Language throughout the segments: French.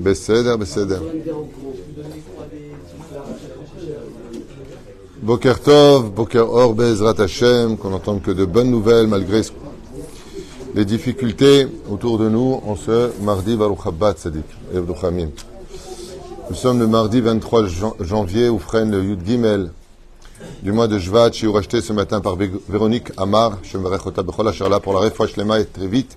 Besséder, Besséder. Boker Tov, Boker Or, Bezrat Hashem, qu'on n'entende que de bonnes nouvelles malgré les difficultés autour de nous en ce mardi Baruch Habbat Nous sommes le mardi 23 janvier où freine le Yud Gimel du mois de Jvat, suis racheté ce matin par Véronique Amar, Shemverechota Bechola Sharla pour la réfouach Lema et très vite.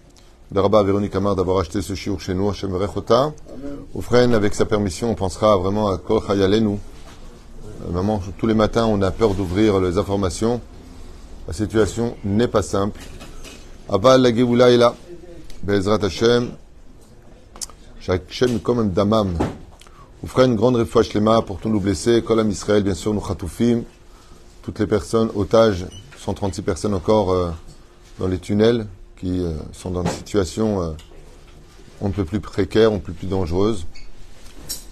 Daraba Véronique Amar d'avoir acheté ce chiour chez nous, Hashem Rechota. Oufren, avec sa permission, on pensera vraiment à Kol Chayalenu. Euh, maman, tous les matins, on a peur d'ouvrir les informations. La situation n'est pas simple. Aval la Geoula est là. Bezrat Hashem. Hashem comme un damam. Oufren, grande refouach lema pour tous nos blessés. Kolam Israël, bien sûr, nous chatoufim. Toutes les personnes, otages, 136 personnes encore euh, dans les tunnels qui euh, sont dans des situations euh, on ne peut plus précaires, on ne peut plus dangereuses.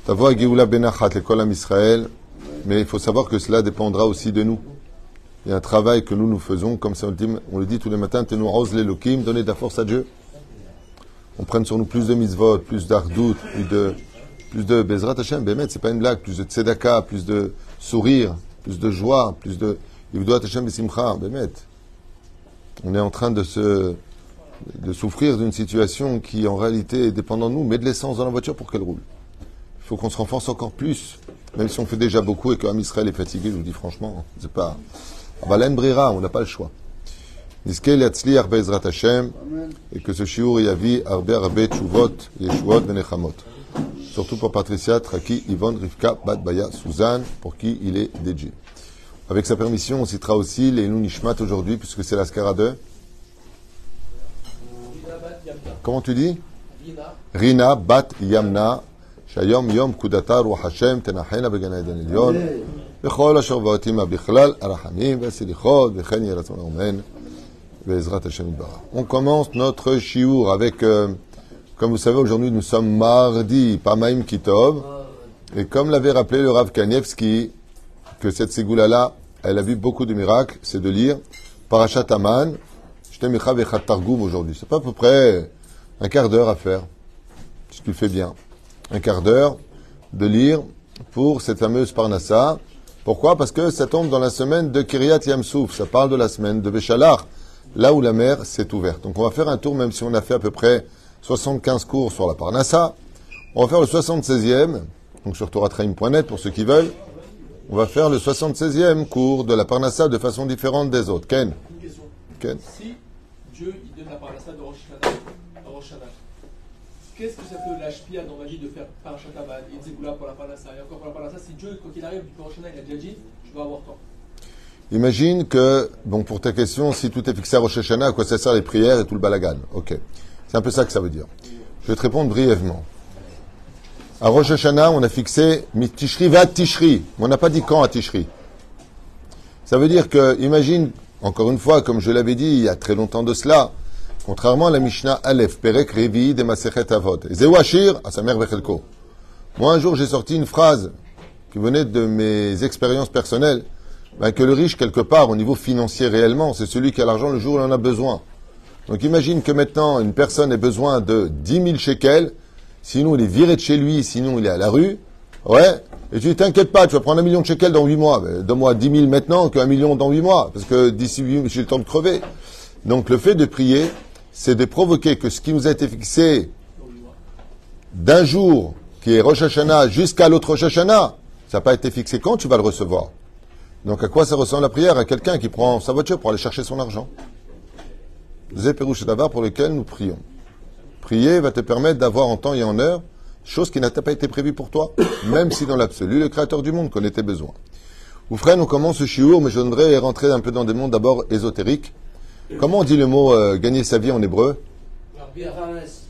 voix Géoula Benachat, l'école à Israël, mais il faut savoir que cela dépendra aussi de nous. Il y a un travail que nous nous faisons, comme ça on le dit, tous les matins, Tenu rose l'Elohim, donner de la force à Dieu. On prenne sur nous plus de mitzvot, plus d'ardout, plus de, plus de Bezrat Hashem, Bemet, c'est pas une blague, plus de tzedaka, plus de sourire, plus de joie, plus de Hashem. On est en train de se, de souffrir d'une situation qui en réalité dépend de nous, mais de l'essence dans la voiture pour qu'elle roule. Il faut qu'on se renforce encore plus, même si on fait déjà beaucoup et qu'un Israël est fatigué, je vous dis franchement, c'est pas. Valen Brira, on n'a pas le choix. Et que ce shiur yavi arbe arbe yeshuot venechamot. Surtout pour Patricia, Traki, Yvonne, Rivka, Bad Baya, Suzanne, pour qui il est dédié. Avec sa permission, on citera aussi les Nishmat aujourd'hui, puisque c'est la Scarade. Comment tu dis Rina bat Yamna שהיום יום פקודתה רוח השם תנחנה בגן עדן עליון בכל אשר באותימה בכלל הרחמים והסליחות וכן יהיה רצון אמן בעזרת השם יתברך. On commence notre shiur avec, euh, comme vous savez aujourd'hui nous sommes mardi, Pamaim Kitov, et comme l'avait rappelé le Rav Kanievski, que cette ségoula-là, elle a vu beaucoup de miracles, c'est de lire Parashat Aman, Aujourd'hui. C'est pas à peu près un quart d'heure à faire, si tu le fais bien. Un quart d'heure de lire pour cette fameuse Parnassa. Pourquoi? Parce que ça tombe dans la semaine de Kiryat Yamsouf. Ça parle de la semaine de Béchalar, là où la mer s'est ouverte. Donc on va faire un tour, même si on a fait à peu près 75 cours sur la Parnassa. On va faire le 76e, donc sur toratraim.net pour ceux qui veulent. On va faire le 76e cours de la Parnassa de façon différente des autres. Ken? Ken? Si Dieu il donne la Parnassa de Rosh qu'est-ce que ça peut l'HPA dans ma vie de faire Parashat et Zégoula pour la Parnassa Et encore pour la Parnassa, si Dieu, quand il arrive du Poroshana, il a déjà dit, je vais avoir temps. Imagine que, bon, pour ta question, si tout est fixé à Rosh Hashanah, à quoi ça sert les prières et tout le balagan? Ok. C'est un peu ça que ça veut dire. Je vais te répondre brièvement. À Rosh Hashanah, on a fixé Tishri va Tishri. Mais on n'a pas dit quand à Tishri. Ça veut dire que, imagine, encore une fois, comme je l'avais dit il y a très longtemps de cela, Contrairement à la Mishnah Aleph, Perek Revi de Masechet Avot. Zewashir, à sa mère Bechelko. Moi, un jour, j'ai sorti une phrase qui venait de mes expériences personnelles, ben, que le riche, quelque part, au niveau financier réellement, c'est celui qui a l'argent le jour où il en a besoin. Donc imagine que maintenant, une personne ait besoin de 10 000 shekels, sinon il est viré de chez lui, sinon il est à la rue. Ouais. Et tu dis, t'inquiète pas, tu vas prendre un million de shekels dans 8 mois. Donne-moi 10 000 maintenant qu'un million dans 8 mois, parce que d'ici 8 mois, j'ai le temps de crever. Donc le fait de prier, c'est de provoquer que ce qui nous a été fixé d'un jour, qui est Rosh Hashanah, jusqu'à l'autre Rosh Hashanah, ça n'a pas été fixé quand tu vas le recevoir. Donc à quoi ça ressemble la prière? À quelqu'un qui prend sa voiture pour aller chercher son argent. Zéperouche d'abord pour lequel nous prions. Prier va te permettre d'avoir en temps et en heure chose qui n'a pas été prévue pour toi, même si dans l'absolu, le Créateur du monde connaît tes besoins. Ou frère, on commence ce chiour, mais je voudrais rentrer un peu dans des mondes d'abord ésotériques. Comment on dit le mot euh, gagner sa vie en hébreu?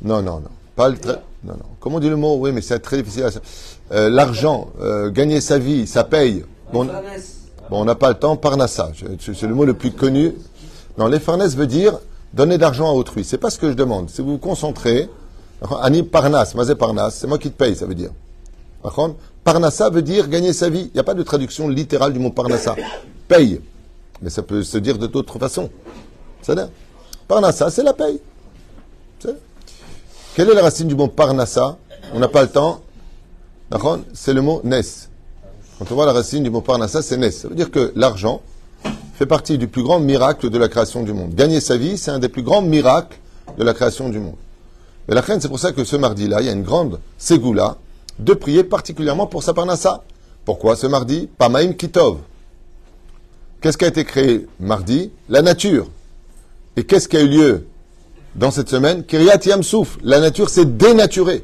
Non, non, non. Pas le Non, non. Comment on dit le mot? Oui, mais c'est très difficile. Euh, L'argent, euh, gagner sa vie, ça paye. Bon... On n'a pas le temps. Parnassa, c'est le mot le plus connu. Non, l'effarnès veut dire donner d'argent à autrui. C'est pas ce que je demande. Si vous vous concentrez, Ani Parnas, Mazé Parnas, c'est moi qui te paye, ça veut dire. Par Parnassa veut dire gagner sa vie. Il n'y a pas de traduction littérale du mot Parnassa. Paye. Mais ça peut se dire de d'autres façons. C'est-à-dire, Parnassa, c'est la paye. Quelle est la racine du mot Parnassa On n'a pas le temps. C'est le mot Nes. Quand on voit la racine du mot Parnassa, c'est Nes. Ça veut dire que l'argent fait partie du plus grand miracle de la création du monde. Gagner sa vie, c'est un des plus grands miracles de la création du monde. Mais la reine, c'est pour ça que ce mardi-là, il y a une grande ségoula de prier particulièrement pour sa Parnassa. Pourquoi ce mardi? Pamaim Kitov. Qu'est-ce qui a été créé mardi? La nature. Et qu'est-ce qui a eu lieu dans cette semaine? Kiryat Yamsouf. La nature s'est dénaturée.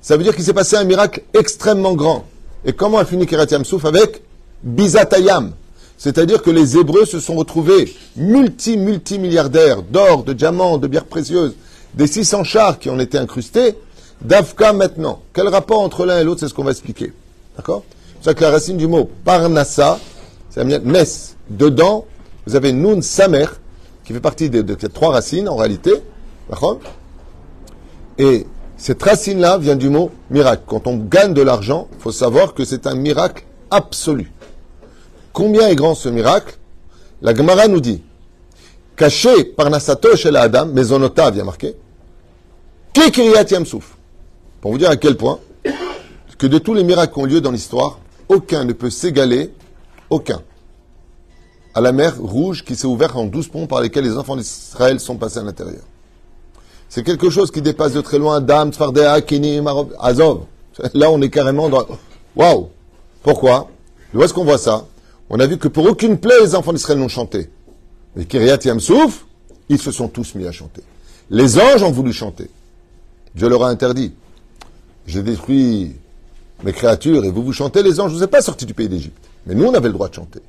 Ça veut dire qu'il s'est passé un miracle extrêmement grand. Et comment a fini Kiryat Yamsouf Avec Bizatayam. C'est-à-dire que les Hébreux se sont retrouvés multi-multimilliardaires d'or, de diamants, de bières précieuses, des 600 chars qui ont été incrustés, d'Afka maintenant. Quel rapport entre l'un et l'autre, c'est ce qu'on va expliquer. D'accord? C'est ça que la racine du mot Parnassa, c'est la Nes. Dedans, vous avez Nun Samer, qui fait partie de, trois racines en réalité. D'accord? Et cette racine-là vient du mot miracle. Quand on gagne de l'argent, il faut savoir que c'est un miracle absolu. Combien est grand ce miracle? La Gemara nous dit caché par Nasato chez la Adam, Maisonota vient marqué, Kekiriyat Yamsouf. Pour vous dire à quel point que de tous les miracles qui ont lieu dans l'histoire, aucun ne peut s'égaler, aucun, à la mer rouge qui s'est ouverte en douze ponts par lesquels les enfants d'Israël sont passés à l'intérieur. C'est quelque chose qui dépasse de très loin Dam, Tzfardea, Kini, Azov. Là, on est carrément dans. Waouh Pourquoi? Où est-ce qu'on voit ça? On a vu que pour aucune plaie, les enfants d'Israël n'ont chanté. Mais Kiryat Yamsouf, ils se sont tous mis à chanter. Les anges ont voulu chanter. Dieu leur a interdit. J'ai détruit mes créatures et vous vous chantez, les anges, je ne vous ai pas sortis du pays d'Égypte. Mais nous, on avait le droit de chanter.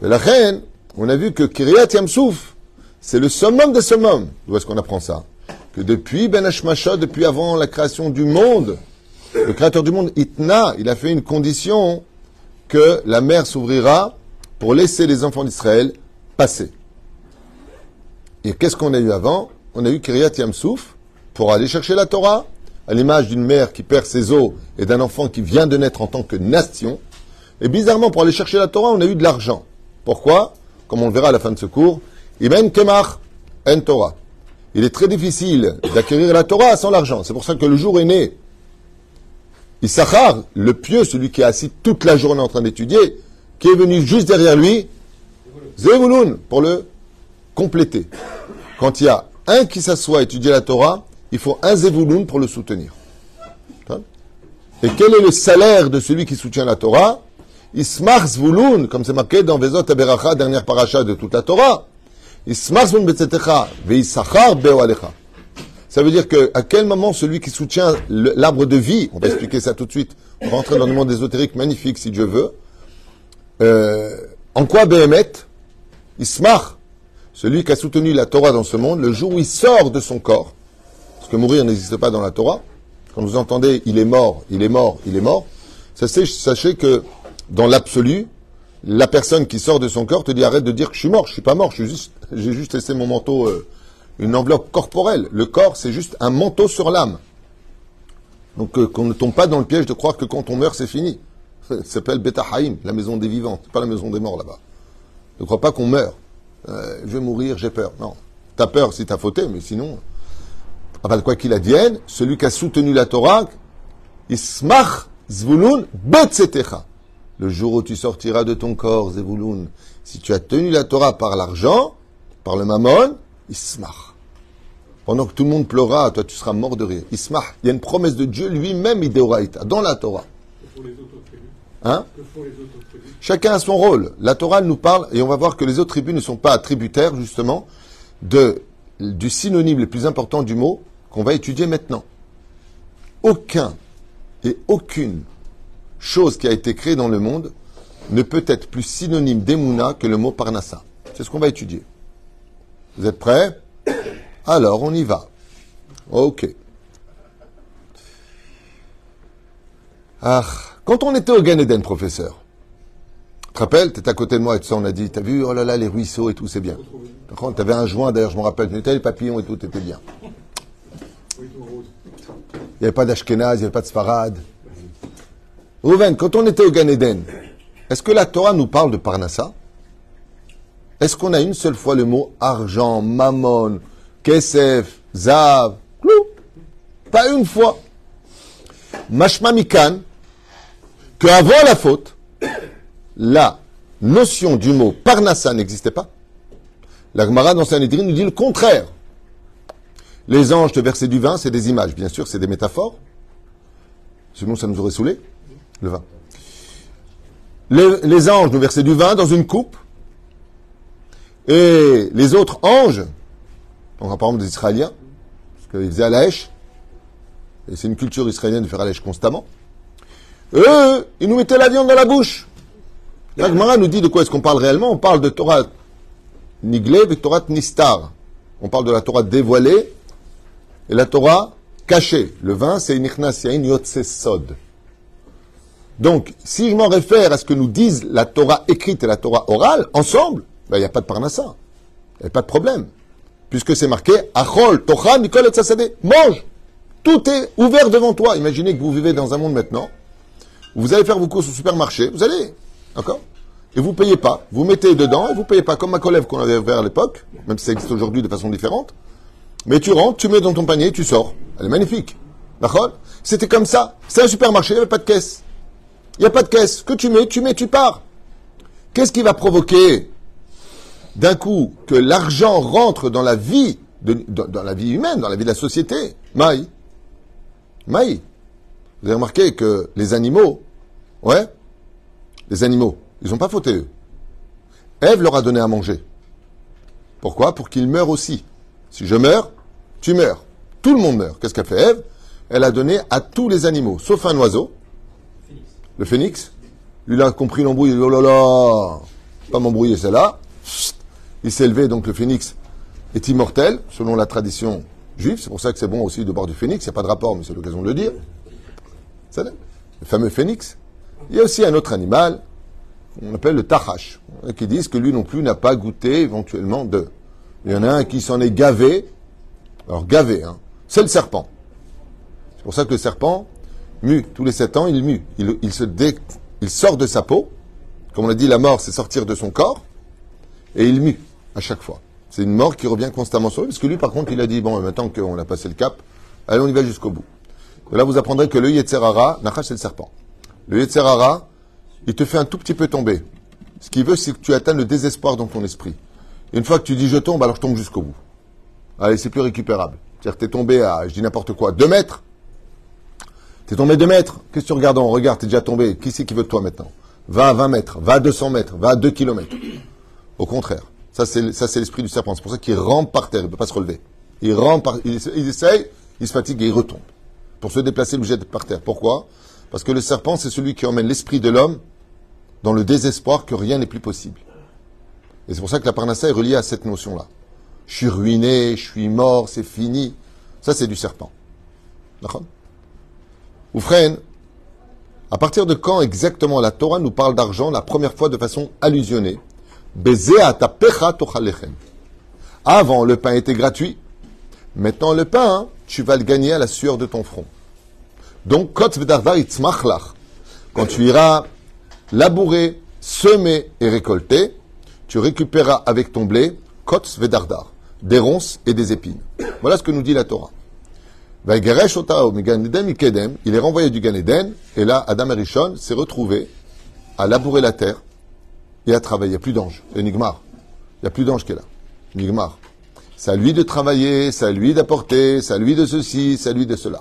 Mais la reine, on a vu que Kiryat Yamsouf, c'est le summum des summums. D'où est-ce qu'on apprend ça? Que depuis Ben Hashmasha, depuis avant la création du monde, le créateur du monde, Itna, il a fait une condition que la mer s'ouvrira pour laisser les enfants d'Israël passer. Et qu'est-ce qu'on a eu avant? On a eu Kiryat Yamsouf pour aller chercher la Torah, à l'image d'une mère qui perd ses os et d'un enfant qui vient de naître en tant que nation. Et bizarrement, pour aller chercher la Torah, on a eu de l'argent. Pourquoi? Comme on le verra à la fin de ce cours, Kemach en Torah. Il est très difficile d'acquérir la Torah sans l'argent. C'est pour ça que le jour est né. Issachar, le pieux, celui qui est assis toute la journée en train d'étudier, qui est venu juste derrière lui, Zevulun, pour le compléter. Quand il y a un qui s'assoit à étudier la Torah, il faut un Zevulun pour le soutenir. Et quel est le salaire de celui qui soutient la Torah? Ismar Zvulun, comme c'est marqué dans Vezot Aberacha, dernière paracha de toute la Torah. Ismar Zvulun betzetecha, veisachar beoalecha. Ça veut dire que à quel moment celui qui soutient l'arbre de vie, on va expliquer ça tout de suite, on dans le monde ésotérique magnifique si Dieu veut. Euh, en quoi Behemet? Ismar, celui qui a soutenu la Torah dans ce monde, le jour où il sort de son corps, parce que mourir n'existe pas dans la Torah, quand vous entendez il est mort, il est mort, il est mort, sachez, que dans l'absolu, la personne qui sort de son corps te dit arrête de dire que je suis mort, je suis pas mort, j'ai juste laissé mon manteau, euh, une enveloppe corporelle. Le corps, c'est juste un manteau sur l'âme. Donc euh, qu'on ne tombe pas dans le piège de croire que quand on meurt, c'est fini. Ça s'appelle Beta Haïm, la maison des vivants, pas la maison des morts là-bas. Ne crois pas qu'on meurt. Euh, je vais mourir, j'ai peur. Non. T'as peur si t'as fauté, mais sinon. Quoi qu'il advienne, celui qui a soutenu la Torah, Ismach Zvulun Betzetecha. Le jour où tu sortiras de ton corps, Zvulun, si tu as tenu la Torah par l'argent, par le mammon, Ismach. Pendant que tout le monde pleura, toi tu seras mort de rire. Ismach, il y a une promesse de Dieu lui-même, Ideoraïta, dans la Torah. Hein? Chacun a son rôle. La Torah nous parle, et on va voir que les autres tribus ne sont pas tributaires, justement, de, du synonyme le plus important du mot qu'on va étudier maintenant. Aucun et aucune chose qui a été créée dans le monde ne peut être plus synonyme d'Emouna que le mot Parnassa. C'est ce qu'on va étudier. Vous êtes prêts Alors, on y va. Ok. Ah, quand on était au Gan Eden, professeur, te rappelles, tu étais à côté de moi et tout ça, on a dit, t'as vu, oh là là, les ruisseaux et tout, c'est bien. Par contre, t'avais un joint, d'ailleurs, je me rappelle, tu étais les papillons et tout, t'étais bien. Oui, tout rose. Il n'y avait pas d'Ashkenaz, il n'y avait pas de Sfarad. Rouven, quand on était au Gan Eden, est-ce que la Torah nous parle de Parnassa? Est-ce qu'on a une seule fois le mot argent, mammon, kesef, zav, Pas une fois. Mashma mikan, que avant la faute, la notion du mot Parnassa n'existait pas. La Gemara dans Sanhedrin nous dit le contraire. Les anges te versaient du vin, c'est des images, bien sûr, c'est des métaphores. Sinon, ça nous aurait saoulé, le vin. Les, anges nous versaient du vin dans une coupe. Et les autres anges, donc par exemple des Israéliens, parce qu'ils faisaient à la et c'est une culture israélienne de faire à la constamment, eux, ils nous mettaient la viande dans la bouche. La Gemara nous dit de quoi est-ce qu'on parle réellement? On parle de Torah Niglé et Torah Nistar. On parle de la Torah dévoilée et la Torah cachée. Le vin, c'est une ichnas yain yotsesod. Donc, si je m'en réfère à ce que nous disent la Torah écrite et la Torah orale, ensemble, ben, il n'y a pas de parnassa. Il n'y a pas de problème. Puisque c'est marqué, Achol, Tocha, Mikol et Tzasadeh. Mange! Tout est ouvert devant toi. Imaginez que vous vivez dans un monde maintenant, vous allez faire vos courses au supermarché, vous allez, d'accord? Et vous payez pas. Vous mettez dedans et vous payez pas, comme ma collègue qu'on avait ouvert à l'époque, même si ça existe aujourd'hui de façon différente. Mais tu rentres, tu mets dans ton panier, tu sors. Elle est magnifique. D'accord? C'était comme ça. C'est un supermarché, il n'y avait pas de caisse. Il n'y a pas de caisse. Que tu mets, tu mets, tu pars. Qu'est-ce qui va provoquer d'un coup que l'argent rentre dans la vie, dans la vie humaine, dans la vie de la société? Maï. Maï. Vous avez remarqué que les animaux, ouais, les animaux, ils n'ont pas fauté eux. Ève leur a donné à manger. Pourquoi? Pour qu'ils meurent aussi. Si je meurs, tu meurs. Tout le monde meurt. Qu'est-ce qu'a fait Ève? Elle a donné à tous les animaux, sauf un oiseau, le phénix. Il a compris l'embrouille. Oh là là, pas m'embrouiller celle-là. Il s'est levé, donc le phénix est immortel, selon la tradition juive. C'est pour ça que c'est bon aussi de boire du phénix. Il n'y a pas de rapport, mais c'est l'occasion de le dire. Le fameux phénix. Il y a aussi un autre animal, qu'on appelle le tachash, qui disent que lui non plus n'a pas goûté éventuellement de. Il y en a un qui s'en est gavé. Alors gavé, hein. C'est le serpent. C'est pour ça que le serpent mue. Tous les sept ans, il mue. Il, il se dé- il sort de sa peau. Comme on a dit, la mort, c'est sortir de son corps. Et il mue à chaque fois. C'est une mort qui revient constamment sur lui. Parce que lui, par contre, il a dit, bon, maintenant qu'on a passé le cap, allez, on y va jusqu'au bout. Là, vous apprendrez que le Yetzerara, Nachash, c'est le serpent. Le Yetzerara, il te fait un tout petit peu tomber. Ce qu'il veut, c'est que tu atteignes le désespoir dans ton esprit. Et une fois que tu dis je tombe, alors je tombe jusqu'au bout. Allez, c'est plus récupérable. C'est-à-dire que t'es tombé à, je dis n'importe quoi, deux mètres. T'es tombé deux mètres. Qu'est-ce que tu regardes en regard? T'es déjà tombé. Qui c'est qui veut de toi maintenant? Va à 20 mètres, va à 200 mètres, va à 2 kilomètres. Au contraire. Ça, c'est, l'esprit du serpent. C'est pour ça qu'il rampe par terre. Il ne peut pas se relever. Il rampe par, il, il essaye, il se fatigue et il retombe. Pour se déplacer, il obligé d'être par terre. Pourquoi? Parce que le serpent, c'est celui qui emmène l'esprit de l'homme dans le désespoir que rien n'est plus possible. Et c'est pour ça que la parnassa est reliée à cette notion-là. Je suis ruiné, je suis mort, c'est fini. Ça, c'est du serpent. D'accord? Ou à partir de quand exactement la Torah nous parle d'argent la première fois de façon allusionnée? Avant, le pain était gratuit. Maintenant, le pain, tu vas le gagner à la sueur de ton front. Donc. Quand tu iras labourer, semer et récolter, tu récupéreras avec ton blé kots vedardar, des ronces et des épines. Voilà ce que nous dit la Torah. Il est renvoyé du Gan Eden, et là, Adam et Rishon s'est retrouvé à labourer la terre et à travailler. Il n'y a plus d'ange. C'est Nigmar. Il n'y a plus d'ange qui est là. Nigmar. C'est à lui de travailler, c'est à lui d'apporter, c'est à lui de ceci, c'est à lui de cela.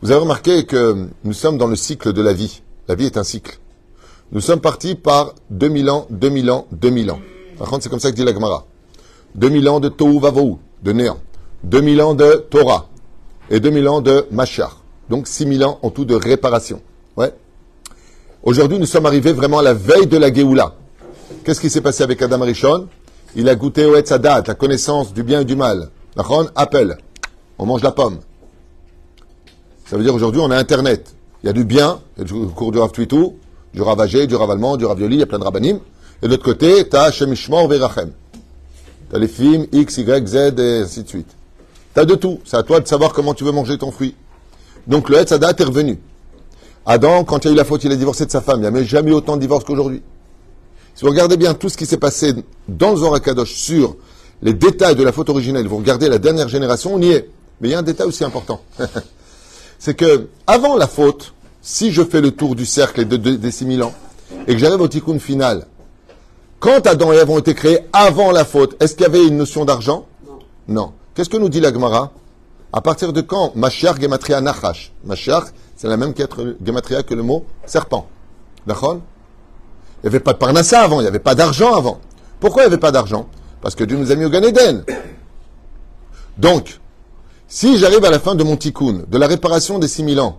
Vous avez remarqué que nous sommes dans le cycle de la vie. La vie est un cycle. Nous sommes partis par 2000 ans, 2000 ans, 2000 ans. Par contre, c'est comme ça que dit la Gemara. 2000 ans de Tohu Vavou, de néant. 2000 ans de Torah. Et 2000 ans de Machar. Donc 6000 ans en tout de réparation. Ouais. Aujourd'hui, nous sommes arrivés vraiment à la veille de la Géoula. Qu'est-ce qui s'est passé avec Adam Rishon Il a goûté au Etzadat, la connaissance du bien et du mal. Nachon, appel. On mange la pomme. Ça veut dire aujourd'hui, on a Internet. Il y a du bien, il y du cours du Rav Twitou, Du ravagé, du ravalement, du ravioli, il y a plein de rabbinim. Et de l'autre côté, tu as Shemishmor Verachem. Tu as les films X, Y, Z et ainsi de suite. Tu as de tout. C'est à toi de savoir comment tu veux manger ton fruit. Donc le Hetzadat est revenu. Adam, quand il y a eu la faute, il a divorcé de sa femme. Il n'y a jamais eu autant de divorces qu'aujourd'hui. Si vous regardez bien tout ce qui s'est passé dans le sur les détails de la faute originelle, vous regardez la dernière génération, on y est. Mais il y a un détail aussi important. C'est que, avant la faute, si je fais le tour du cercle de, de- des 6000 ans, et que j'arrive au tikkun final, quand Adam et Ève ont été créés avant la faute, est-ce qu'il y avait une notion d'argent? Non. Qu'est-ce que nous dit la Gemara? À partir de quand Mashiach Gematria Nachash? Mashiach, c'est la même qu'être Gematria que le mot serpent. D'accord? Il n'y avait pas de parnassa avant, il n'y avait pas d'argent avant. Pourquoi il n'y avait pas d'argent? Parce que Dieu nous a mis au Gan Eden. Donc, si j'arrive à la fin de mon tikkun, de la réparation des 6000 ans,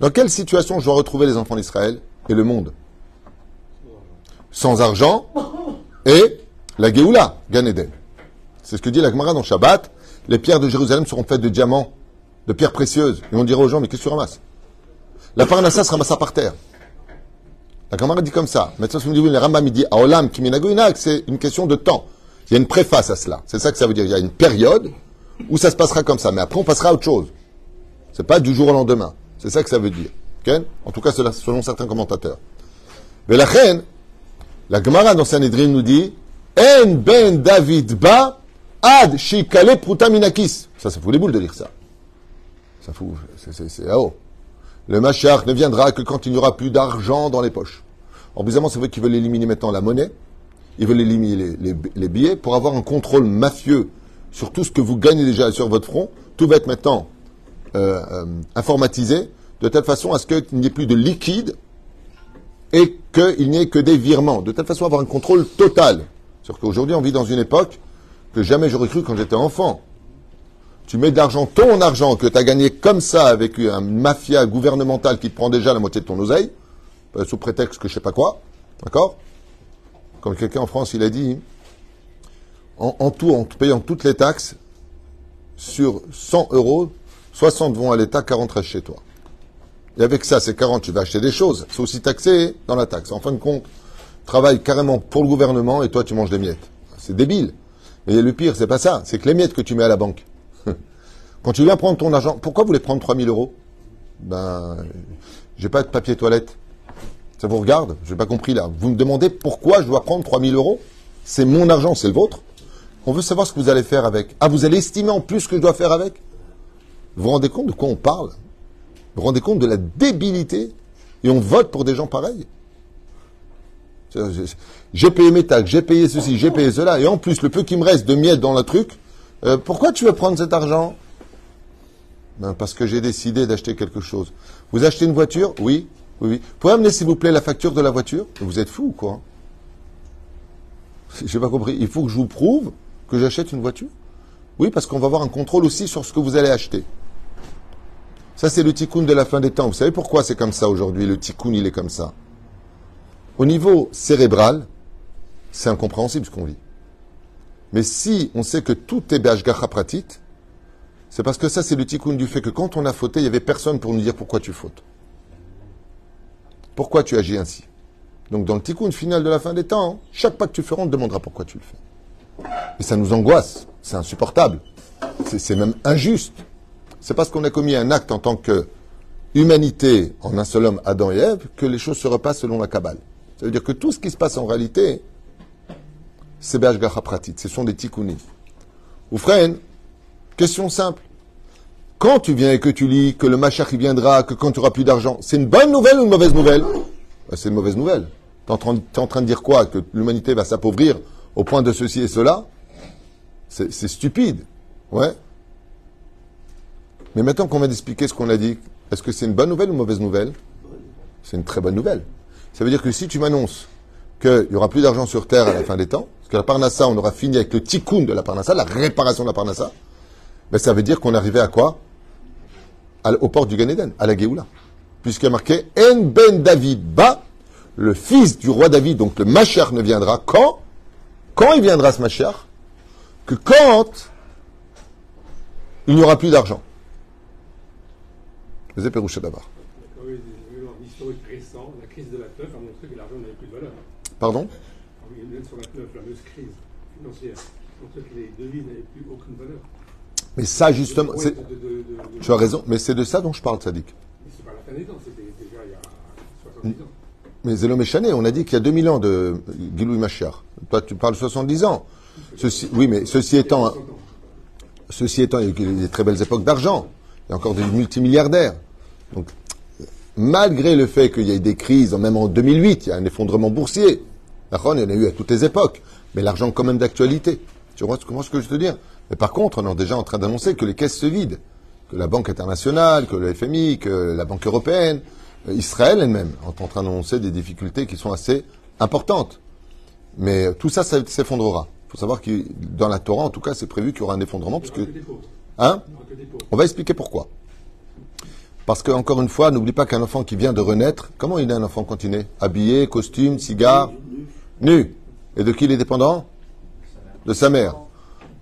dans quelle situation je dois retrouver les enfants d'Israël et le monde? Sans argent et la Géoula, Gan Eden. C'est ce que dit la Gemara dans Shabbat. Les pierres de Jérusalem seront faites de diamants, de pierres précieuses. Et on dirait aux gens, mais qu'est-ce que tu ramasses? La parnassa se ramassa par terre. La Gemara dit comme ça. Maintenant, si vous me dites, Rambam dit, Aolam Kiminagoinak, c'est une question de temps. Il y a une préface à cela. C'est ça que ça veut dire. Il y a une période où ça se passera comme ça. Mais après, on passera à autre chose. C'est pas du jour au lendemain. C'est ça que ça veut dire. En tout cas, selon certains commentateurs. Mais la reine, la Gemara dans Sanhedrin nous dit En ben David ba ad shikale prutaminakis. Ça, ça fout les boules de lire ça. Ça fout. C'est, là-haut. Le Machar ne viendra que quand il n'y aura plus d'argent dans les poches. Or, bizarrement, c'est vrai qu'ils veulent éliminer maintenant la monnaie. Ils veulent éliminer les billets pour avoir un contrôle mafieux sur tout ce que vous gagnez déjà sur votre front. Tout va être maintenant euh, euh, informatisé de telle façon à ce qu'il n'y ait plus de liquide et qu'il n'y ait que des virements, de telle façon avoir un contrôle total. Sauf qu'aujourd'hui, on vit dans une époque que jamais j'aurais cru quand j'étais enfant. Tu mets de l'argent, ton argent, que tu as gagné comme ça avec un mafia gouvernemental qui te prend déjà la moitié de ton oseille, euh, sous prétexte que je sais pas quoi, d'accord? Comme quelqu'un en France, il a dit, en, tout, en payant toutes les taxes, sur 100 euros, 60 vont à l'État, 40 restent chez toi. Et avec ça, ces 40, tu vas acheter des choses. C'est aussi taxé dans la taxe. En fin de compte, travaille carrément pour le gouvernement et toi, tu manges des miettes. C'est débile. Mais le pire, c'est pas ça. C'est que les miettes que tu mets à la banque, quand tu viens prendre ton argent, pourquoi vous voulez prendre 3000 euros? Ben, j'ai pas de papier toilette. Ça vous regarde? J'ai pas compris là. Vous me demandez pourquoi je dois prendre 3000 euros? C'est mon argent, c'est le vôtre. On veut savoir ce que vous allez faire avec. Ah, vous allez estimer en plus ce que je dois faire avec? Vous vous rendez compte de quoi on parle? Vous vous rendez compte de la débilité Et on vote pour des gens pareils J'ai payé mes taxes, j'ai payé ceci, j'ai payé cela, et en plus, le peu qui me reste de miettes dans le truc, euh, pourquoi tu veux prendre cet argent? Ben, Parce que j'ai décidé d'acheter quelque chose. Vous achetez une voiture? Oui, oui, oui. Pouvez amener, s'il vous plaît, la facture de la voiture? Vous êtes fou ou quoi? J'ai pas compris. Il faut que je vous prouve que j'achète une voiture? Oui, parce qu'on va avoir un contrôle aussi sur ce que vous allez acheter. Ça, c'est le tikkun de la fin des temps. Vous savez pourquoi c'est comme ça aujourd'hui Le tikkun, il est comme ça? Au niveau cérébral, c'est incompréhensible ce qu'on vit. Mais si on sait que tout est Be'ashgacha pratit, c'est parce que ça, c'est le tikkun du fait que quand on a fauté, il n'y avait personne pour nous dire pourquoi tu fautes. Pourquoi tu agis ainsi? Donc, dans le tikkun final de la fin des temps, chaque pas que tu feras, on te demandera pourquoi tu le fais. Et ça nous angoisse. C'est insupportable. C'est- C'est même injuste. C'est parce qu'on a commis un acte en tant que humanité en un seul homme, Adam et Ève, que les choses se repassent selon la Kabbale. Ça veut dire que tout ce qui se passe en réalité, c'est Be'ashgacha pratit. Ce sont des tikkunis. Ou question simple. Quand tu viens et que tu lis que le Machach il viendra, que quand tu auras plus d'argent, c'est une bonne nouvelle ou une mauvaise nouvelle? Ben, C'est une mauvaise nouvelle. Tu es, en train- t'es en train de dire quoi? Que l'humanité va s'appauvrir au point de ceci et cela? C'est stupide. Ouais. Mais maintenant qu'on vient d'expliquer ce qu'on a dit, est-ce que c'est une bonne nouvelle ou une mauvaise nouvelle? C'est une très bonne nouvelle. Ça veut dire que si tu m'annonces qu'il n'y aura plus d'argent sur Terre à la fin des temps, parce que la Parnassa, on aura fini avec le tikkun de la Parnassa, la réparation de la Parnassa, ben ça veut dire qu'on arrivait à quoi? À Au port du Gan Eden, à la Géoula. Puisqu'il y a marqué En ben David ba, le fils du roi David, donc le Machar ne viendra quand? Quand il viendra ce Machar Que quand il n'y aura plus d'argent. Vous avez Péroucha d'abord. L'historique récent, la crise de la teuf a montré que l'argent n'avait plus de valeur. Pardon? En 1929, la fameuse crise financière, on sait que les devises n'avaient plus aucune valeur. Mais ça, justement, c'est- de- de- de- tu as raison, mais c'est de ça dont je parle, Sadik. Mais C'est pas la fin des temps, c'était déjà il y a 70 ans. Mais Zélo Méchané, on a dit qu'il y a 2000 ans de Gilou Machiar. Toi, tu parles 70 ans. Ceci, oui, mais ceci étant, 60 ans. ceci étant, il y a eu des très belles époques d'argent. Il y a encore des multimilliardaires. Donc, malgré le fait qu'il y ait des crises, même en 2008, il y a un effondrement boursier. D'accord Il y en a eu à toutes les époques. Mais l'argent, quand même, d'actualité. Tu vois comment ce que je veux te dire? Mais par contre, on est déjà en train d'annoncer que les caisses se vident. Que la Banque internationale, que le FMI, que la Banque européenne, euh, Israël elle-même, est en train d'annoncer des difficultés qui sont assez importantes. Mais euh, tout ça, ça s'effondrera. Il faut savoir que dans la Torah, en tout cas, c'est prévu qu'il y aura un effondrement, parce que, hein? On va expliquer pourquoi. Parce que, encore une fois, n'oublie pas qu'un enfant qui vient de renaître, comment il est un enfant quand il est Habillé, costume, cigare, nu. Et de qui il est dépendant? De sa mère.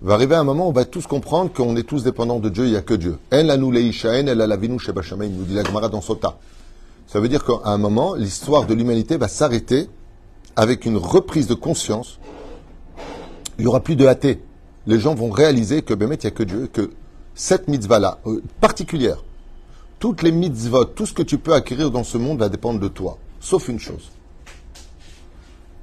Va arriver un moment où on va tous comprendre qu'on est tous dépendants de Dieu, il n'y a que Dieu. Elle a nous leishaen, elle a la vinu sheba shamayim, nous dit la Gemara dans Sota. Ça veut dire qu'à un moment, l'histoire de l'humanité va s'arrêter avec une reprise de conscience. Il n'y aura plus de athées. Les gens vont réaliser que Bémet, il n'y a que Dieu, que cette mitzvah-là, euh, particulière, toutes les mitzvot, tout ce que tu peux acquérir dans ce monde va dépendre de toi. Sauf une chose.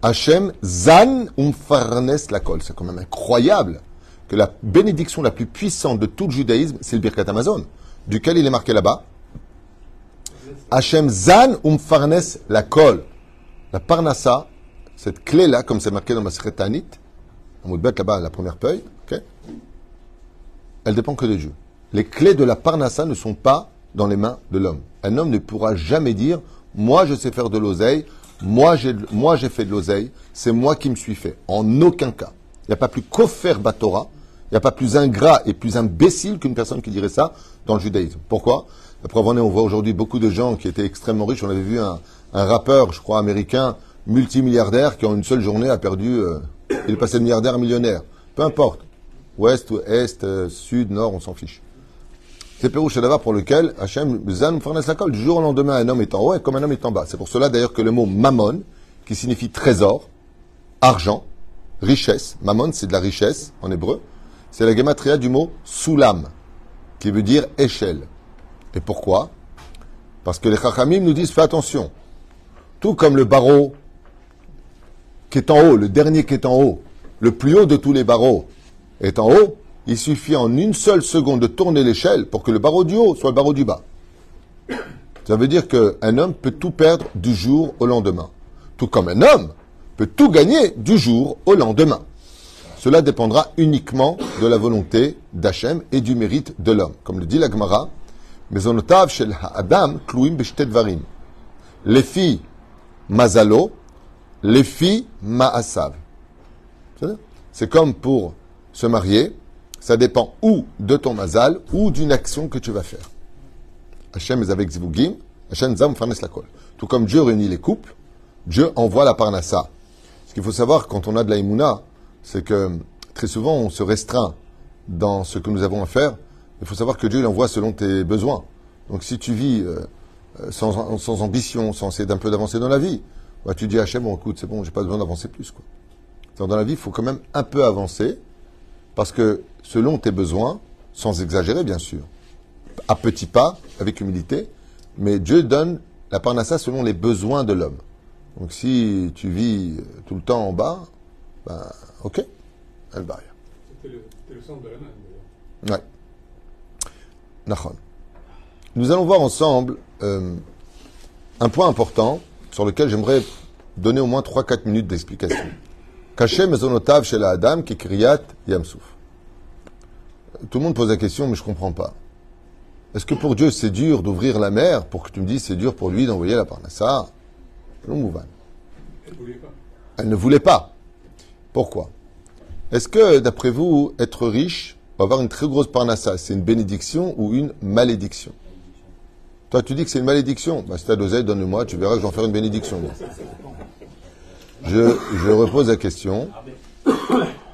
Hachem zan umfarnes la kol. C'est quand même incroyable que la bénédiction la plus puissante de tout le judaïsme, c'est le Birkat Amazon, duquel il est marqué là-bas. Hachem zan umfarnes la kol. La parnassa, cette clé-là, comme c'est marqué dans ma Tanit, en bête là-bas, la première feuille, elle dépend que de Dieu. Les clés de la parnassa ne sont pas dans les mains de l'homme. Un homme ne pourra jamais dire Moi, je sais faire de l'oseille, moi, j'ai fait de l'oseille, c'est moi qui me suis fait. En aucun cas. Il n'y a pas plus qu'offert Batora, il n'y a pas plus ingrat et plus imbécile qu'une personne qui dirait ça dans le judaïsme. Pourquoi? La preuve on voit aujourd'hui beaucoup de gens qui étaient extrêmement riches. On avait vu un, un rappeur, je crois, américain, multimilliardaire, qui en une seule journée a perdu. euh, il est passé de milliardaire à millionnaire. Peu importe. Ouest, ou est, euh, sud, nord, on s'en fiche. C'est Pérouche Shadava pour lequel Hachem Zan Farnes du jour au lendemain, un homme est en haut et comme un homme est en bas. C'est pour cela d'ailleurs que le mot mammon, qui signifie trésor, argent, richesse, mammon c'est de la richesse en hébreu, c'est la gematria du mot soulam, qui veut dire échelle. Et pourquoi? Parce que les chachamim nous disent fais attention. Tout comme le barreau qui est en haut, le dernier qui est en haut, le plus haut de tous les barreaux est en haut, il suffit en une seule seconde de tourner l'échelle pour que le barreau du haut soit le barreau du bas. Ça veut dire qu'un homme peut tout perdre du jour au lendemain. Tout comme un homme peut tout gagner du jour au lendemain. Cela dépendra uniquement de la volonté d'Hachem et du mérite de l'homme. Comme le dit la Gemara, shel kluim dvarim. Les filles mazalo, les filles ma'asav. C'est comme pour se marier, ça dépend ou de ton mazal ou d'une action que tu vas faire. Hachem est avec Zivugim, Hachem zam farnes. Tout comme Dieu réunit les couples, Dieu envoie la parnassa. Ce qu'il faut savoir quand on a de la imuna, c'est que très souvent on se restreint dans ce que nous avons à faire. Il faut savoir que Dieu l'envoie selon tes besoins. Donc si tu vis euh, euh, sans, ambition, sans essayer d'un peu d'avancer dans la vie, bah, tu dis à Hachem, bon écoute, c'est bon, j'ai pas besoin d'avancer plus. Dans la vie, il faut quand même un peu avancer, parce que selon tes besoins, sans exagérer bien sûr, à petits pas, avec humilité, mais Dieu donne la parnassa selon les besoins de l'homme. Donc si tu vis euh, tout le temps en bas, ben ok, elle barre. C'était le, c'était le centre de la main, d'ailleurs. Ouais. Nachon. Nous allons voir ensemble euh, un point important sur lequel j'aimerais donner au moins 3-4 minutes d'explication. Caché mesonotav chez la Adam qui kriyat yamsouf. Tout le monde pose la question, mais je comprends pas. Est-ce que pour Dieu c'est dur d'ouvrir la mer pour que tu me dises c'est dur pour lui d'envoyer la parnassa? Elle ne voulait pas. Elle ne voulait pas. Pourquoi? Est-ce que, d'après vous, être riche ou avoir une très grosse parnassa, c'est une bénédiction ou une malédiction? Toi, tu dis que c'est une malédiction. Bah, si t'as d'oseille, donne-moi, tu verras que je vais en faire une bénédiction. moi. Je, je repose la question.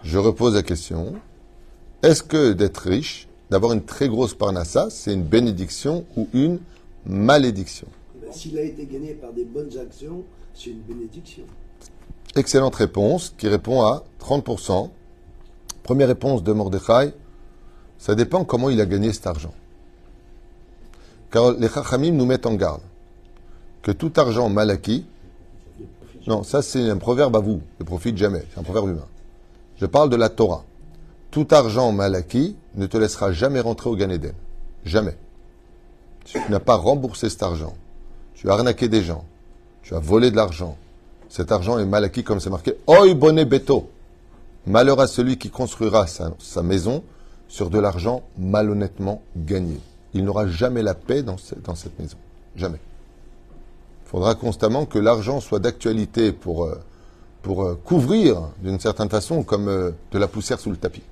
Je repose la question. Est-ce que d'être riche, d'avoir une très grosse parnassa, c'est une bénédiction ou une malédiction? Ben, S'il a été gagné par des bonnes actions, C'est une bénédiction. Excellente réponse qui répond à 30%. Première réponse de Mordechai, ça dépend comment il a gagné cet argent. Car les Chachamim nous mettent en garde que tout argent mal acquis, non, ça c'est un proverbe à vous, ne profite jamais, c'est un proverbe humain. Je parle de la Torah. Tout argent mal acquis ne te laissera jamais rentrer au Gan Eden. Jamais. Tu n'as pas remboursé cet argent, tu as arnaqué des gens, tu as volé de l'argent, cet argent est mal acquis comme c'est marqué. Oi bonnet beto. Malheur à celui qui construira sa, maison sur de l'argent malhonnêtement gagné. Il n'aura jamais la paix dans cette maison. Jamais. Il faudra constamment que l'argent soit d'actualité pour, euh, pour euh, couvrir, d'une certaine façon, comme euh, de la poussière sous le tapis.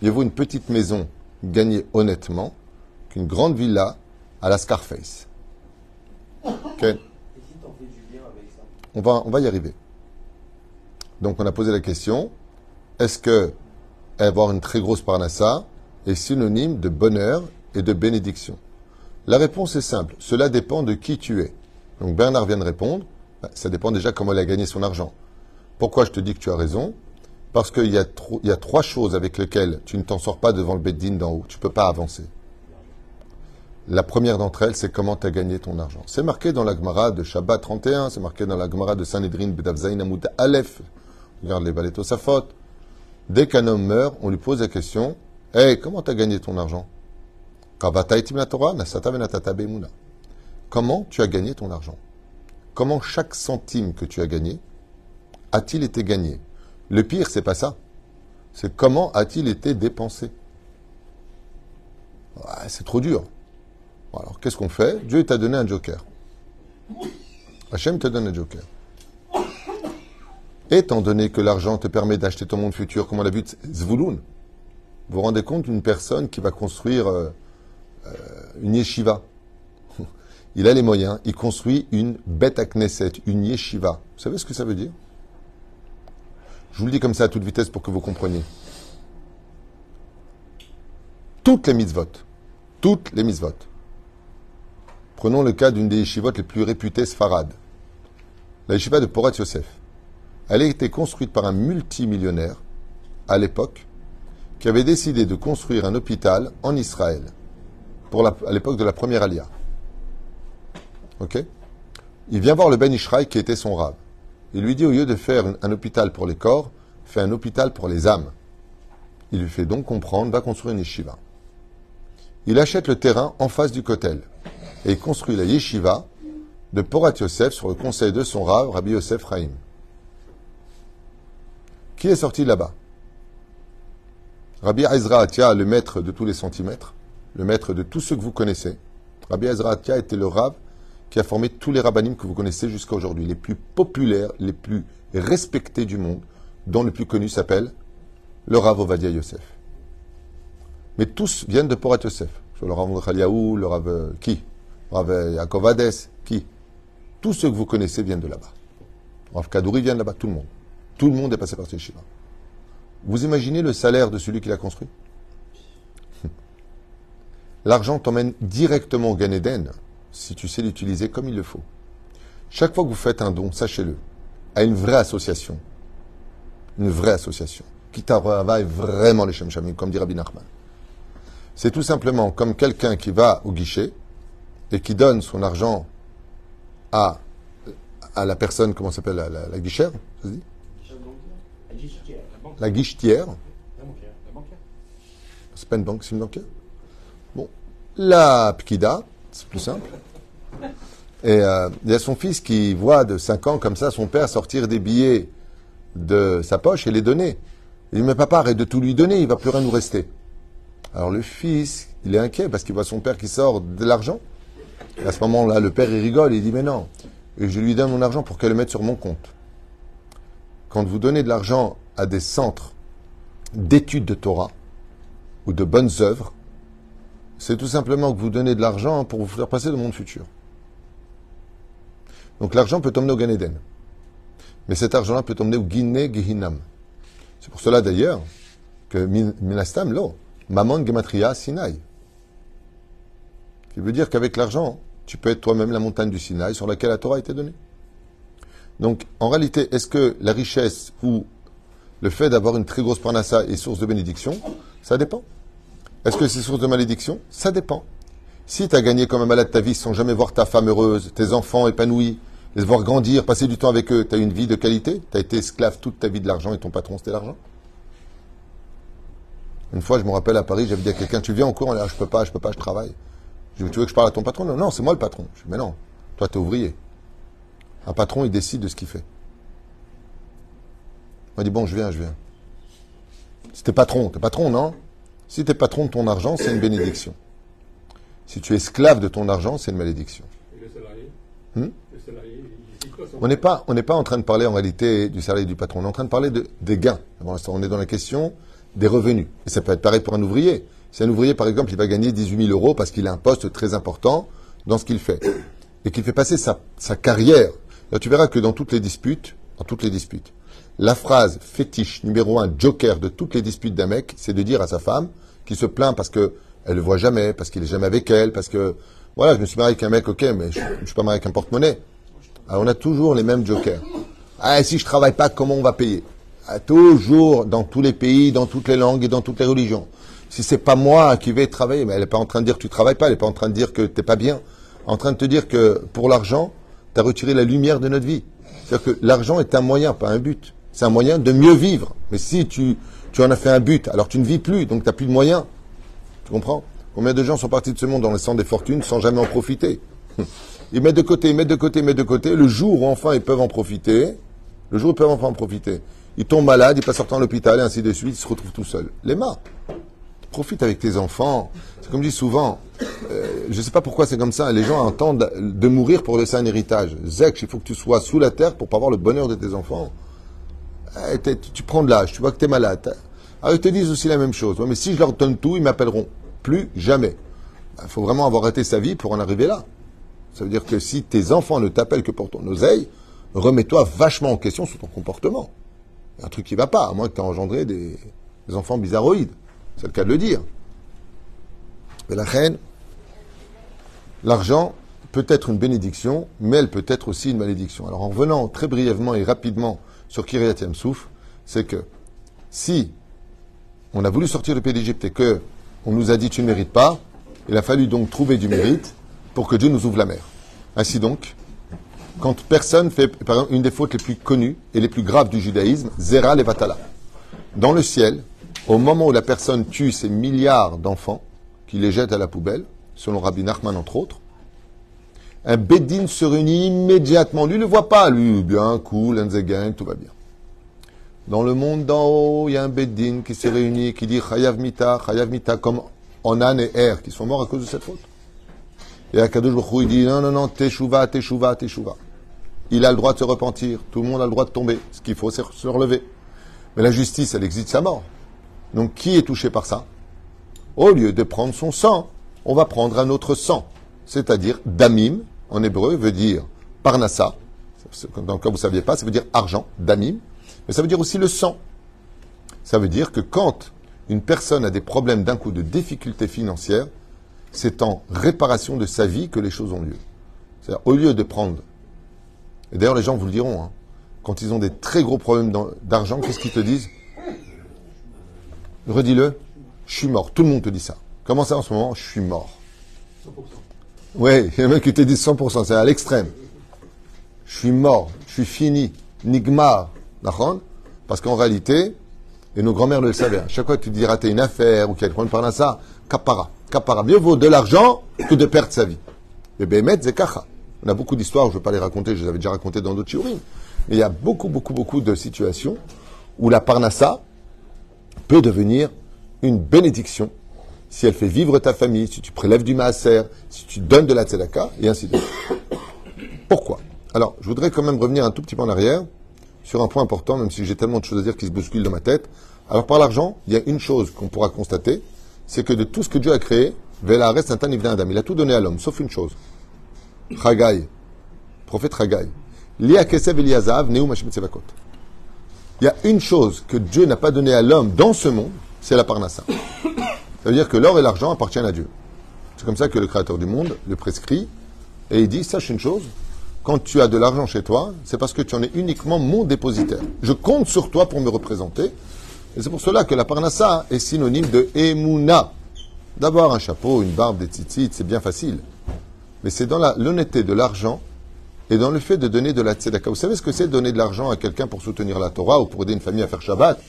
Il vaut une petite maison gagnée honnêtement qu'une grande villa à la Scarface. On va, on va y arriver. Donc on a posé la question, est-ce que avoir une très grosse parnassa est synonyme de bonheur et de bénédiction? La réponse est simple, cela dépend de qui tu es. Donc Bernard vient de répondre, bah, ça dépend déjà comment il a gagné son argent. Pourquoi je te dis que tu as raison? Parce qu'il y, a trois choses avec lesquelles tu ne t'en sors pas devant le beddin d'en haut, tu ne peux pas avancer. La première d'entre elles, c'est comment tu as gagné ton argent. C'est marqué dans la Gemara de Shabbat 31, c'est marqué dans la Gemara de Sanhedrin Bedavzaïn Amoud Aleph. Regarde les balais Tosafot. Dès qu'un homme meurt, on lui pose la question Hey, comment tu as gagné ton argent? Torah. Comment tu as gagné ton argent? Comment chaque centime que tu as gagné a-t-il été gagné? Le pire, c'est pas ça. C'est comment a-t-il été dépensé? Ouais, C'est trop dur. Alors, qu'est-ce qu'on fait? Dieu t'a donné un joker. Hachem te donne un joker. Étant donné que l'argent te permet d'acheter ton monde futur, comme on l'a vu Zvouloun, vous vous rendez compte d'une personne qui va construire euh, euh, une yeshiva? Il a les moyens, il construit une bête à Knesset, une yeshiva. Vous savez ce que ça veut dire? Je vous le dis comme ça à toute vitesse pour que vous compreniez. Toutes les mitzvot, toutes les mitzvot, Prenons le cas d'une des yeshivot les plus réputées Sfarad, la yeshiva de Porat Yosef. Elle a été construite par un multimillionnaire, à l'époque, qui avait décidé de construire un hôpital en Israël, à l'époque de la première alia. Il vient voir le Ben Ishraï qui était son rave. Il lui dit, au lieu de faire un, hôpital pour les corps, fais un hôpital pour les âmes. Il lui fait donc comprendre, va construire une yeshiva. Il achète le terrain en face du kotel et construit la yeshiva de Porat Yosef sur le conseil de son rave, Rabbi Yosef Chaim. Qui est sorti là-bas? Rabbi Ezra Atia, le maître de tous les centimètres, le maître de tous ceux que vous connaissez. Rabbi Ezra Atia était le rave qui a formé tous les rabbinim que vous connaissez jusqu'à aujourd'hui, les plus populaires, les plus respectés du monde, dont le plus connu s'appelle le Rav Ovadia Yosef. Mais tous viennent de Porat Yosef. Le Rav Khaliaou, le Rav euh, qui? Le Rav euh, Yaakov Hades, qui? Tous ceux que vous connaissez viennent de là-bas. Rav Kadouri vient de là-bas, tout le monde. Tout le monde est passé par ce Yeshiva. Vous imaginez le salaire de celui qui l'a construit? L'argent t'emmène directement au Gan Eden si tu sais l'utiliser comme il le faut. Chaque fois que vous faites un don, sachez-le, à une vraie association, une vraie association, qui travaille vraiment les Shem Shamim, comme dit Rabbi Nachman. C'est tout simplement comme quelqu'un qui va au guichet et qui donne son argent à, à la personne, comment s'appelle, la, la, guichère, ça La guichetière. La guichetière. C'est pas une banque, c'est une banquière? Bon, la Pkida, c'est plus simple. Et euh, il y a son fils qui voit de 5 ans comme ça son père sortir des billets de sa poche et les donner. Il dit, mais papa, arrête de tout lui donner, il va plus rien nous rester. Alors le fils, il est inquiet parce qu'il voit son père qui sort de l'argent. Et à ce moment-là, le père, il rigole, il dit, mais non, et je lui donne mon argent pour qu'elle le mette sur mon compte. Quand vous donnez de l'argent à des centres d'études de Torah, ou de bonnes œuvres, c'est tout simplement que vous donnez de l'argent pour vous faire passer le monde futur. Donc l'argent peut t'emmener au Gan Eden. Mais cet argent-là peut t'emmener au Guinée Gehinam. C'est pour cela d'ailleurs que min- Minastam, lo, Maman Gematria Sinaï. Qui veut dire qu'avec l'argent, tu peux être toi-même la montagne du Sinaï sur laquelle la Torah a été donnée. Donc, en réalité, est-ce que la richesse ou le fait d'avoir une très grosse parnassa est source de bénédiction? Ça dépend. Est-ce que c'est source de malédiction? Ça dépend. Si tu as gagné comme un malade ta vie sans jamais voir ta femme heureuse, tes enfants épanouis, les voir grandir, passer du temps avec eux, tu as une vie de qualité, tu as été esclave toute ta vie de l'argent et ton patron c'était l'argent? Une fois, je me rappelle à Paris, j'avais dit à quelqu'un, tu viens en cours, là, je peux pas, je peux pas, je travaille. Je dis, tu veux que je parle à ton patron? Non, non, c'est moi le patron. Je dis, mais non, toi tu es ouvrier. Un patron, il décide de ce qu'il fait. Il m'a dit, bon, je viens, je viens. T'es patron, t'es patron, non? Si t'es patron de ton argent, c'est une bénédiction. Si tu es esclave de ton argent, c'est une malédiction. Et le salarié Hmm Le salarié, quoi On n'est pas, on n'est pas en train de parler en réalité du salarié et du patron. On est en train de parler de, des gains. On est dans la question des revenus. Et ça peut être pareil pour un ouvrier. Si un ouvrier, par exemple, il va gagner 18 000 euros parce qu'il a un poste très important dans ce qu'il fait et qu'il fait passer sa, sa carrière. Là, tu verras que dans toutes les disputes, dans toutes les disputes, la phrase fétiche numéro un, joker de toutes les disputes d'un mec, c'est de dire à sa femme qui se plaint parce que elle le voit jamais, parce qu'il est jamais avec elle, parce que voilà, je me suis marié avec un mec, ok, mais je, je suis pas marié avec un porte-monnaie. Alors, on a toujours les mêmes jokers. Ah, si je travaille pas, comment on va payer? Ah, Toujours dans tous les pays, dans toutes les langues et dans toutes les religions. Si c'est pas moi qui vais travailler, mais elle est pas en train de dire que tu travailles pas, elle est pas en train de dire que t'es pas bien, en train de te dire que pour l'argent, tu as retiré la lumière de notre vie. C'est-à-dire que l'argent est un moyen, pas un but. C'est un moyen de mieux vivre. Mais si tu, tu en as fait un but, alors tu ne vis plus, donc tu n'as plus de moyens. Tu comprends? Combien de gens sont partis de ce monde en laissant des fortunes sans jamais en profiter? Ils mettent de côté, ils mettent de côté, ils mettent de côté. Le jour où enfin ils peuvent en profiter, le jour où ils peuvent enfin en profiter, ils tombent malades, ils passent sortant à l'hôpital et ainsi de suite, ils se retrouvent tout seuls. Les mains. Profite avec tes enfants. C'est comme je dis souvent, euh, je ne sais pas pourquoi c'est comme ça, les gens entendent de mourir pour laisser un héritage. Zek, il faut que tu sois sous la terre pour pas avoir le bonheur de tes enfants. T'es- tu, prends de l'âge, tu vois que tu es malade. Alors ils te disent aussi la même chose. Mais si je leur donne tout, ils m'appelleront. Plus jamais. Il faut vraiment avoir arrêté sa vie pour en arriver là. Ça veut dire que si tes enfants ne t'appellent que pour ton oseille, remets-toi vachement en question sur ton comportement. Il y a un truc qui va pas, à moins que tu aies engendré des, des enfants bizarroïdes. C'est le cas de le dire. Mais la reine, l'argent peut être une bénédiction, mais elle peut être aussi une malédiction. Alors en revenant très brièvement et rapidement sur Kiryat Yamsouf, c'est que si on a voulu sortir du pays d'Égypte et que on nous a dit tu ne mérites pas, il a fallu donc trouver du mérite pour que Dieu nous ouvre la mer. Ainsi donc, quand personne fait, par exemple, une des fautes les plus connues et les plus graves du judaïsme, Zera Levatala. Dans le ciel, au moment où la personne tue ces milliards d'enfants, qui les jette à la poubelle, selon Rabbi Nachman entre autres, un Beddin se réunit immédiatement. Lui ne le voit pas, lui, bien, cool, Enzegain, tout va bien. Dans le monde d'en haut, il y a un Beddin qui s'est réuni, qui dit Chayav Mita, Chayav Mita, comme Onan et Er, qui sont morts à cause de cette faute. Et Akadosh Baruch il dit non, non, non, Teshuva, Teshuva, Teshuva. Il a le droit de se repentir. Tout le monde a le droit de tomber. Ce qu'il faut, c'est se relever. Mais la justice, elle existe sa mort. Donc, qui est touché par ça? Au lieu de prendre son sang, on va prendre un autre sang. C'est-à-dire, damim, en hébreu, veut dire parnassa. Dans vous ne saviez pas, ça veut dire argent, damim. Mais ça veut dire aussi le sang. Ça veut dire que quand une personne a des problèmes d'un coup de difficulté financière, c'est en réparation de sa vie que les choses ont lieu. C'est-à-dire, au lieu de prendre, et d'ailleurs les gens vous le diront, hein, quand ils ont des très gros problèmes d'argent, qu'est-ce qu'ils te disent? Redis-le, je suis mort. Tout le monde te dit ça. Comment ça en ce moment? Je suis mort. 100%. Oui, il y a qui te disent 100%, c'est à l'extrême. Je suis mort, je suis fini, nigmar, d'accord? Parce qu'en réalité, et nos grands-mères le savaient, à chaque fois que tu dis rater une affaire ou qu'il y a problèmes par là, ça, kapara. Mieux vaut de l'argent que de perdre sa vie. Et Bémet, Zekacha. On a beaucoup d'histoires, je ne vais pas les raconter, je les avais déjà racontées dans d'autres shiurim. Mais il y a beaucoup, beaucoup, beaucoup de situations où la parnassa peut devenir une bénédiction si elle fait vivre ta famille, si tu prélèves du maaser, si tu donnes de la tzedaka, et ainsi de suite. Pourquoi? Alors, je voudrais quand même revenir un tout petit peu en arrière sur un point important, même si j'ai tellement de choses à dire qui se bousculent dans ma tête. Alors, par l'argent, il y a une chose qu'on pourra constater, c'est que de tout ce que Dieu a créé, Vela reste un Adam. Il a tout donné à l'homme, sauf une chose. Chagai, prophète Chagai. Lia Kesev Eliazav, Neum Hashem Tzevakot. Il y a une chose que Dieu n'a pas donné à l'homme dans ce monde, c'est la parnassa. Ça veut dire que l'or et l'argent appartiennent à Dieu. C'est comme ça que le Créateur du monde le prescrit. Et il dit, sache une chose, quand tu as de l'argent chez toi, c'est parce que tu en es uniquement mon dépositaire. Je compte sur toi pour me représenter. Et c'est pour cela que la parnassa est synonyme de emuna. D'abord, un chapeau, une barbe, des tzitzit, c'est bien facile. Mais c'est dans l'honnêteté de l'argent et dans le fait de donner de la tzedaka. Vous savez ce que c'est donner de l'argent à quelqu'un pour soutenir la Torah ou pour aider une famille à faire Shabbat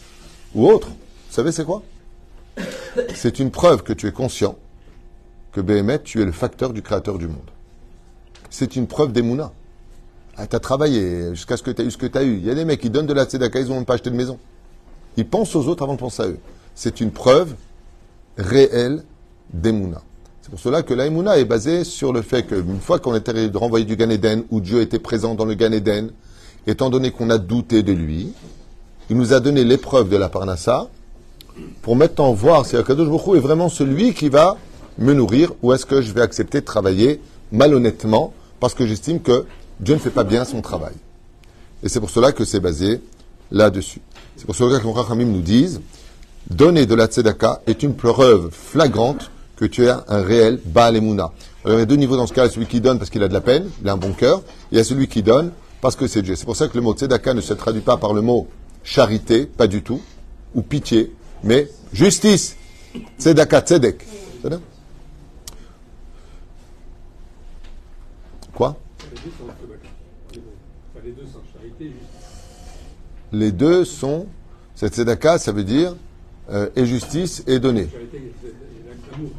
ou autre? Vous savez c'est quoi? C'est une preuve que tu es conscient que Béhémet, tu es le facteur du créateur du monde. C'est une preuve d'Emouna. Ah, tu as travaillé jusqu'à ce que tu aies eu ce que tu as eu. Il y a des mecs qui donnent de la tzedaka, ils n'ont même pas acheté de maison. Ils pensent aux autres avant de penser à eux. C'est une preuve réelle d'Emouna. C'est pour cela que la est basée sur le fait qu'une fois qu'on était renvoyé du Gan Eden, où Dieu était présent dans le Gan Eden, étant donné qu'on a douté de lui, il nous a donné l'épreuve de la Parnassa pour maintenant voir si Akadosh Baruch est vraiment celui qui va me nourrir ou est-ce que je vais accepter de travailler malhonnêtement parce que j'estime que Dieu ne fait pas bien son travail. Et c'est pour cela que c'est basé là-dessus. C'est pour cela que les Rachamim nous disent donner de la tzedaka est une preuve flagrante que tu es un réel Baal Emouna. Il y a deux niveaux dans ce cas, celui qui donne parce qu'il a de la peine, il a un bon cœur, et il y a celui qui donne parce que c'est Dieu. C'est pour ça que le mot tzedaka ne se traduit pas par le mot charité, pas du tout, ou pitié, mais justice. Tzedaka, tzedek. Quoi Les deux sont tzedaka. Mais bon, enfin, les deux sont charité, justice. Les deux sont, cette tzedaka, ça veut dire euh, et justice et donner. Charité, c'est l'acte d'amour.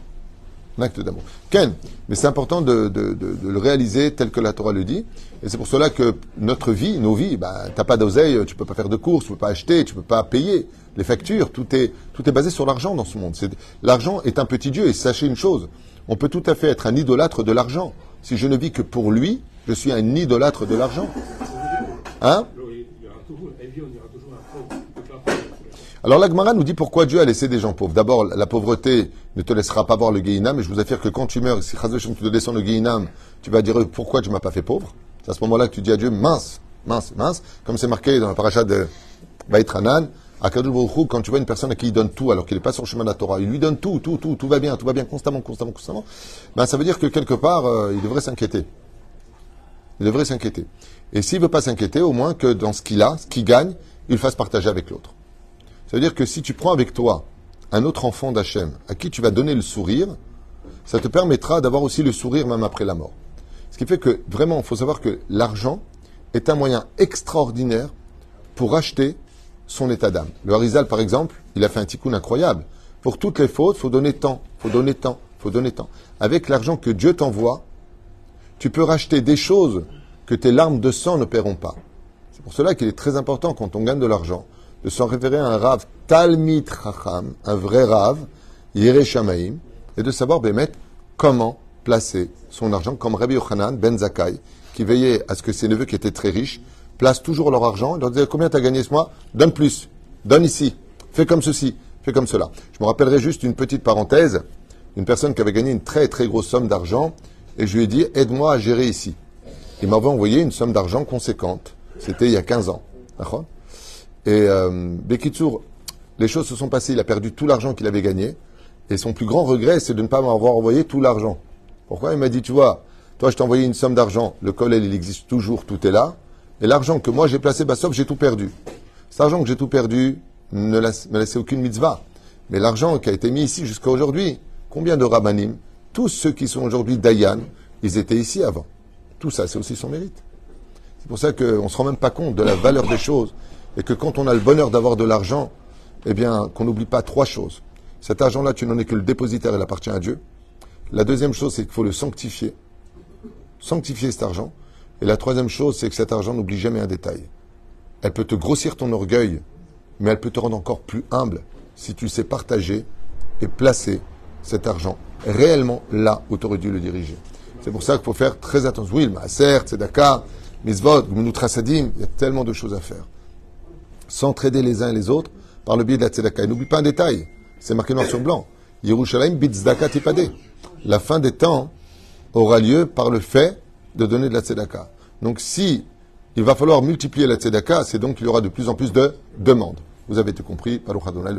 Un acte d'amour. Ken, mais c'est important de, de- de- de le réaliser tel que la Torah le dit. Et c'est pour cela que notre vie, nos vies, bah, t'as pas d'oseille, tu peux pas faire de courses, tu peux pas acheter, tu peux pas payer les factures. Tout est, tout est basé sur l'argent dans ce monde. L'argent est un petit Dieu. Et sachez une chose, on peut tout à fait être un idolâtre de l'argent. Si je ne vis que pour lui, je suis un idolâtre de l'argent. Hein? Alors, l'Agmara nous dit pourquoi Dieu a laissé des gens pauvres. D'abord, la pauvreté ne te laissera pas voir le Gehinam, mais je vous affirme que quand tu meurs, si Chaz v'Shalom, tu te descends le Gehinam, tu vas dire pourquoi tu m'as pas fait pauvre? C'est à ce moment-là que tu dis à Dieu mince, mince, mince, comme c'est marqué dans la paracha de Baïtranan, à Kadosh Baruch quand tu vois une personne à qui il donne tout alors qu'il n'est pas sur le chemin de la Torah, il lui donne tout, tout, tout, tout va bien, tout va bien constamment, constamment, constamment, ben ça veut dire que quelque part, euh, il devrait s'inquiéter. Il devrait s'inquiéter. Et s'il veut pas s'inquiéter, au moins que dans ce qu'il a, ce qu'il gagne, il fasse partager avec l'autre. Ça veut dire que si tu prends avec toi un autre enfant d'Hachem à qui tu vas donner le sourire, ça te permettra d'avoir aussi le sourire même après la mort. Ce qui fait que vraiment, il faut savoir que l'argent est un moyen extraordinaire pour acheter son état d'âme. Le Harizal, par exemple, il a fait un tikkun incroyable. Pour toutes les fautes, faut donner tant, faut donner tant, faut donner tant. Avec l'argent que Dieu t'envoie, tu peux racheter des choses que tes larmes de sang ne paieront pas. C'est pour cela qu'il est très important, quand on gagne de l'argent, de s'en référer à un Rav Talmid Chacham, un vrai Rav, Yere Shamaim, et de savoir, Bémet, comment placer son argent, comme Rabbi Yochanan Ben Zakkai, qui veillait à ce que ses neveux qui étaient très riches placent toujours leur argent, et leur disaient combien tu as gagné ce mois? Donne plus, donne ici, fais comme ceci, fais comme cela. Je me rappellerai juste une petite parenthèse, une personne qui avait gagné une très très grosse somme d'argent, et je lui ai dit aide-moi à gérer ici. Il m'avait envoyé une somme d'argent conséquente. C'était il y a 15 ans. Et euh, Bekitsour, les choses se sont passées. Il a perdu tout l'argent qu'il avait gagné. Et son plus grand regret, c'est de ne pas m'avoir envoyé tout l'argent. Pourquoi? Il m'a dit, tu vois, toi, je t'ai envoyé une somme d'argent. Le collège, il existe toujours, tout est là. Et l'argent que moi, j'ai placé, sauf j'ai tout perdu. Cet argent que j'ai tout perdu ne me laissait aucune mitzvah. Mais l'argent qui a été mis ici jusqu'à aujourd'hui, combien de rabbanim Tous ceux qui sont aujourd'hui Dayan, ils étaient ici avant. Tout ça, c'est aussi son mérite. C'est pour ça qu'on ne se rend même pas compte de la valeur des choses. Et que quand on a le bonheur d'avoir de l'argent, eh bien, qu'on n'oublie pas trois choses. Cet argent-là, tu n'en es que le dépositaire, il appartient à Dieu. La deuxième chose, c'est qu'il faut le sanctifier. Sanctifier cet argent. Et la troisième chose, c'est que cet argent n'oublie jamais un détail. Elle peut te grossir ton orgueil, mais elle peut te rendre encore plus humble si tu sais partager et placer cet argent réellement là où tu aurais dû le diriger. C'est pour ça qu'il faut faire très attention. Oui, le maaser, tzedaka, misvot, gminu trasadim, il y a tellement de choses à faire. S'entraider les uns et les autres par le biais de la tzedaka. Et n'oublie pas un détail, c'est marqué noir sur blanc. Yerushalayim bitzdaka tipade. La fin des temps aura lieu par le fait de donner de la tzedaka. Donc si il va falloir multiplier la tzedaka, c'est donc qu'il y aura de plus en plus de demandes. Vous avez tout compris. Baruch Adonai.